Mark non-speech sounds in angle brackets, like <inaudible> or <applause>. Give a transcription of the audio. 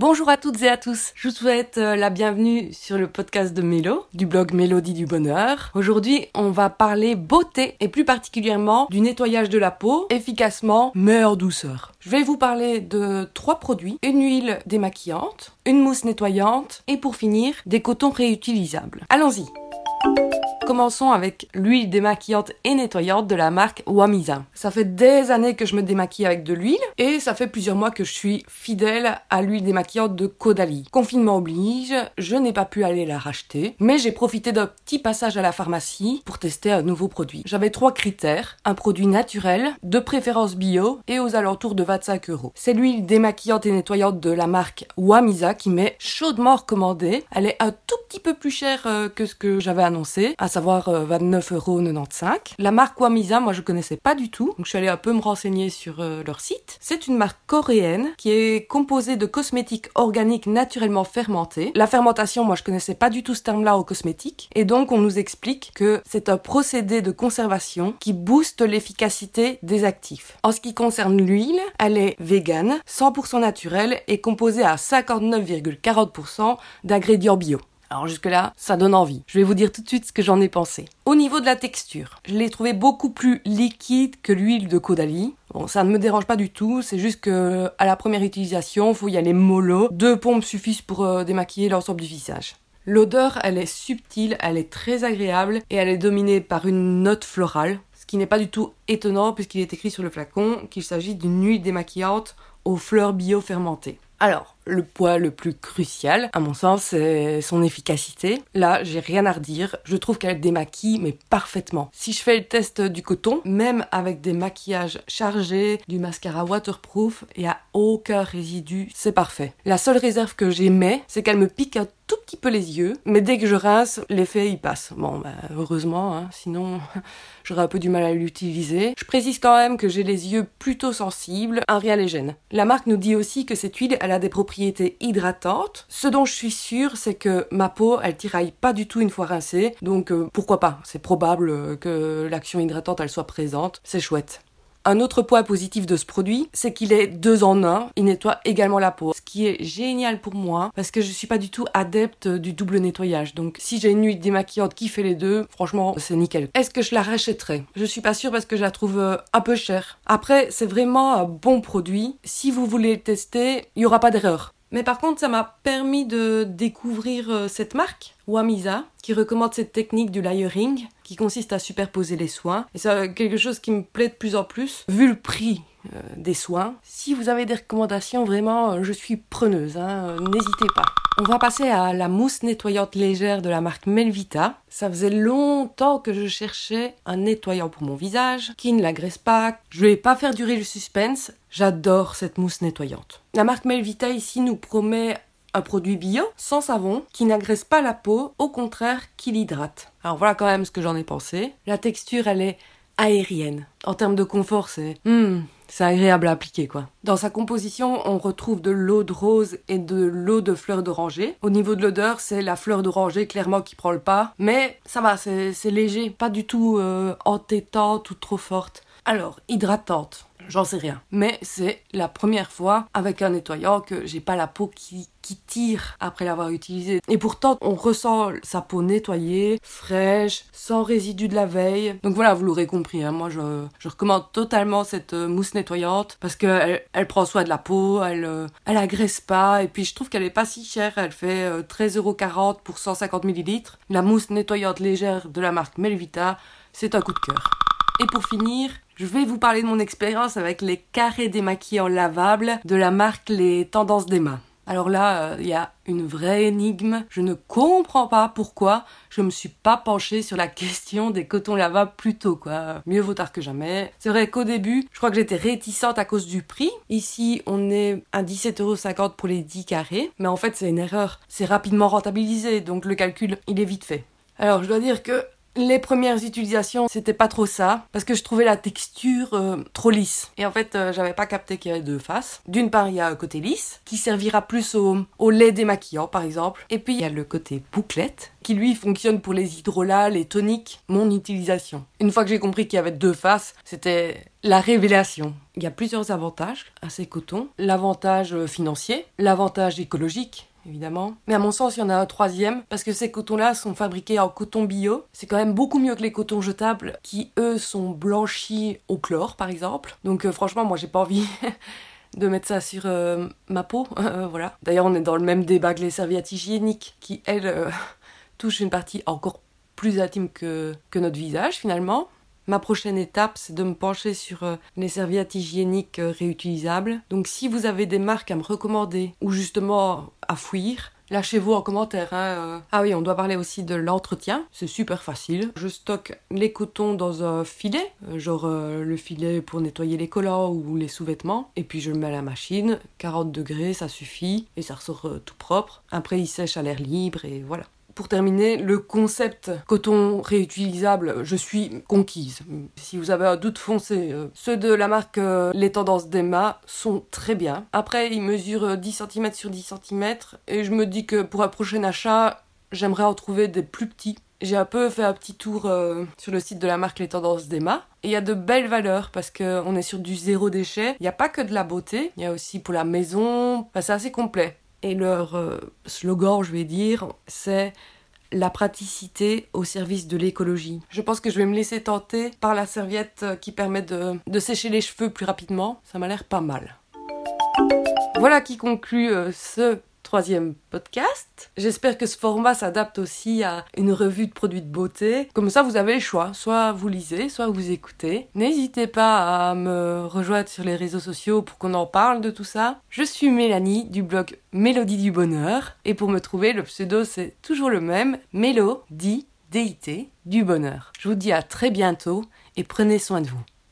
Bonjour à toutes et à tous. Je vous souhaite euh, la bienvenue sur le podcast de Mélo, du blog Mélodie du Bonheur. Aujourd'hui, on va parler beauté et plus particulièrement du nettoyage de la peau efficacement mais en douceur. Je vais vous parler de trois produits, une huile démaquillante, une mousse nettoyante et pour finir, des cotons réutilisables. Allons-y. Commençons avec l'huile démaquillante et nettoyante de la marque Wamisa. Ça fait des années que je me démaquille avec de l'huile et ça fait plusieurs mois que je suis fidèle à l'huile démaquillante de Caudalie. Confinement oblige, je n'ai pas pu aller la racheter, mais j'ai profité d'un petit passage à la pharmacie pour tester un nouveau produit. J'avais trois critères, un produit naturel, de préférence bio et aux alentours de 25 euros. C'est l'huile démaquillante et nettoyante de la marque Wamisa qui m'est chaudement recommandée. Elle est un tout petit peu plus chère euh, que ce que j'avais annoncé, à savoir 29,95€. Euh, la marque Wamisa, moi je connaissais pas du tout, donc je suis allée un peu me renseigner sur euh, leur site. C'est une marque coréenne qui est composée de cosmétiques organiques naturellement fermentés. La fermentation, moi je connaissais pas du tout ce terme-là aux cosmétiques, et donc on nous explique que c'est un procédé de conservation qui booste l'efficacité des actifs. En ce qui concerne l'huile, elle est végane, 100% naturelle et composée à 59,40% d'ingrédients bio. Alors jusque-là, ça donne envie. Je vais vous dire tout de suite ce que j'en ai pensé. Au niveau de la texture, je l'ai trouvé beaucoup plus liquide que l'huile de Caudalie. Bon, ça ne me dérange pas du tout, c'est juste que à la première utilisation, faut y aller mollo. Deux pompes suffisent pour euh, démaquiller l'ensemble du visage. L'odeur, elle est subtile, elle est très agréable et elle est dominée par une note florale, ce qui n'est pas du tout étonnant puisqu'il est écrit sur le flacon qu'il s'agit d'une huile démaquillante aux fleurs bio fermentées. Alors, le poids le plus crucial, à mon sens, c'est son efficacité. Là, j'ai rien à redire. Je trouve qu'elle démaquille, mais parfaitement. Si je fais le test du coton, même avec des maquillages chargés, du mascara waterproof, n'y a aucun résidu, c'est parfait. La seule réserve que j'aimais, c'est qu'elle me pique un tout petit peu les yeux, mais dès que je rince, l'effet il passe. Bon, bah, heureusement, hein, sinon <laughs> j'aurais un peu du mal à l'utiliser. Je précise quand même que j'ai les yeux plutôt sensibles, un rien les gêne. La marque nous dit aussi que cette huile, elle a des propriétés hydratantes. Ce dont je suis sûre, c'est que ma peau, elle tiraille pas du tout une fois rincée, donc euh, pourquoi pas? C'est probable que l'action hydratante, elle soit présente. C'est chouette. Un autre point positif de ce produit, c'est qu'il est deux en un. Il nettoie également la peau. Ce qui est génial pour moi, parce que je suis pas du tout adepte du double nettoyage. Donc, si j'ai une huile démaquillante qui fait les deux, franchement, c'est nickel. Est-ce que je la rachèterai? Je suis pas sûre parce que je la trouve euh, un peu chère. Après, c'est vraiment un bon produit. Si vous voulez le tester, il y aura pas d'erreur. Mais par contre, ça m'a permis de découvrir euh, cette marque, Wamisa, qui recommande cette technique du layering, qui consiste à superposer les soins. Et c'est quelque chose qui me plaît de plus en plus, vu le prix euh, des soins. Si vous avez des recommandations, vraiment, euh, je suis preneuse, hein, n'hésitez pas. On va passer à la mousse nettoyante légère de la marque Melvita. Ça faisait longtemps que je cherchais un nettoyant pour mon visage qui ne l'agresse pas. Je vais pas faire durer le suspense. J'adore cette mousse nettoyante. La marque Melvita ici nous promet un produit bio, sans savon, qui n'agresse pas la peau, au contraire, qui l'hydrate. Alors voilà quand même ce que j'en ai pensé. La texture, elle est aérienne. En termes de confort, c'est... Hmm, c'est agréable à appliquer quoi. Dans sa composition, on retrouve de l'eau de rose et de l'eau de fleur d'oranger. Au niveau de l'odeur, c'est la fleur d'oranger clairement qui prend le pas, mais ça va, c'est léger, pas du tout euh, entêtante ou trop forte. Alors, hydratante, j'en sais rien. Mais c'est la première fois avec un nettoyant que j'ai pas la peau qui, qui tire après l'avoir utilisé. Et pourtant, on ressent sa peau nettoyée, fraîche, sans résidus de la veille. Donc voilà, vous l'aurez compris, hein. moi je, je, recommande totalement cette euh, mousse nettoyante parce qu'elle elle prend soin de la peau, elle, euh, elle agresse pas et puis je trouve qu'elle est pas si chère, elle fait euh, 13,40€ pour 150 ml. La mousse nettoyante légère de la marque Melvita, c'est un coup de cœur. Et pour finir, je vais vous parler de mon expérience avec les carrés démaquillants lavables de la marque Les Tendances d'Emma. Alors là, il euh, y a une vraie énigme. Je ne comprends pas pourquoi je me suis pas penchée sur la question des cotons lavables plus tôt, quoi. Mieux vaut tard que jamais. C'est vrai qu'au début, je crois que j'étais réticente à cause du prix. Ici, on est à 17,50€ pour les 10 carrés. Mais en fait, c'est une erreur. C'est rapidement rentabilisé, donc le calcul, il est vite fait. Alors, je dois dire que Les premières utilisations, c'était pas trop ça, parce que je trouvais la texture euh, trop lisse. Et en fait, euh, j'avais pas capté qu'il y avait deux faces. D'une part, il y a un côté lisse, qui servira plus au, au lait démaquillant, par exemple. Et puis, il y a le côté bouclette, qui lui fonctionne pour les hydrolats, les toniques, mon utilisation. Une fois que j'ai compris qu'il y avait deux faces, c'était la révélation. Il y a plusieurs avantages à ces cotons. L'avantage euh, financier, l'avantage écologique, évidemment. Mais à mon sens, il y en a un troisième, parce que ces cotons-là sont fabriqués en coton bio. C'est quand même beaucoup mieux que les cotons jetables, qui eux sont blanchis au chlore, par exemple. Donc euh, franchement, moi j'ai pas envie <laughs> de mettre ça sur euh, ma peau, <laughs> euh, voilà. D'ailleurs, on est dans le même débat que les serviettes hygiéniques, qui elles <laughs> touchent une partie encore plus intime que, que notre visage finalement. Ma prochaine étape, c'est de me pencher sur euh, les serviettes hygiéniques euh, réutilisables. Donc si vous avez des marques à me recommander ou justement à fuir, Lâchez-vous en commentaire. Hein, euh. Ah oui, on doit parler aussi de l'entretien. C'est super facile. Je stocke les cotons dans un filet, genre le filet pour nettoyer les collants ou les sous-vêtements. Et puis je le mets à la machine. 40 degrés, ça suffit. Et ça ressort tout propre. Après, il sèche à l'air libre et voilà. Pour terminer, le concept coton réutilisable, je suis conquise. Si vous avez un doute foncé, euh, ceux de la marque euh, Les Tendances d'Emma sont très bien. Après, ils mesurent 10 cm sur 10 cm et je me dis que pour un prochain achat, j'aimerais en trouver des plus petits. J'ai un peu fait un petit tour euh, sur le site de la marque Les Tendances d'Emma. Il y a de belles valeurs parce qu'on est sur du zéro déchet. Il n'y a pas que de la beauté, il y a aussi pour la maison. c'est assez complet. Et leur euh, slogan, je vais dire, c'est la praticité au service de l'écologie. Je pense que je vais me laisser tenter par la serviette euh, qui permet de, sécher les cheveux plus rapidement. Ça m'a l'air pas mal. Voilà qui conclut euh, ce troisième podcast. J'espère que ce format s'adapte aussi à une revue de produits de beauté. Comme ça, vous avez le choix. Soit vous lisez, soit vous écoutez. N'hésitez pas à me rejoindre sur les réseaux sociaux pour qu'on en parle de tout ça. Je suis Mélanie du blog Mélodie du Bonheur. Et pour me trouver, le pseudo c'est toujours le même. Mélo, D-I-T, du bonheur. Je vous dis à très bientôt et prenez soin de vous.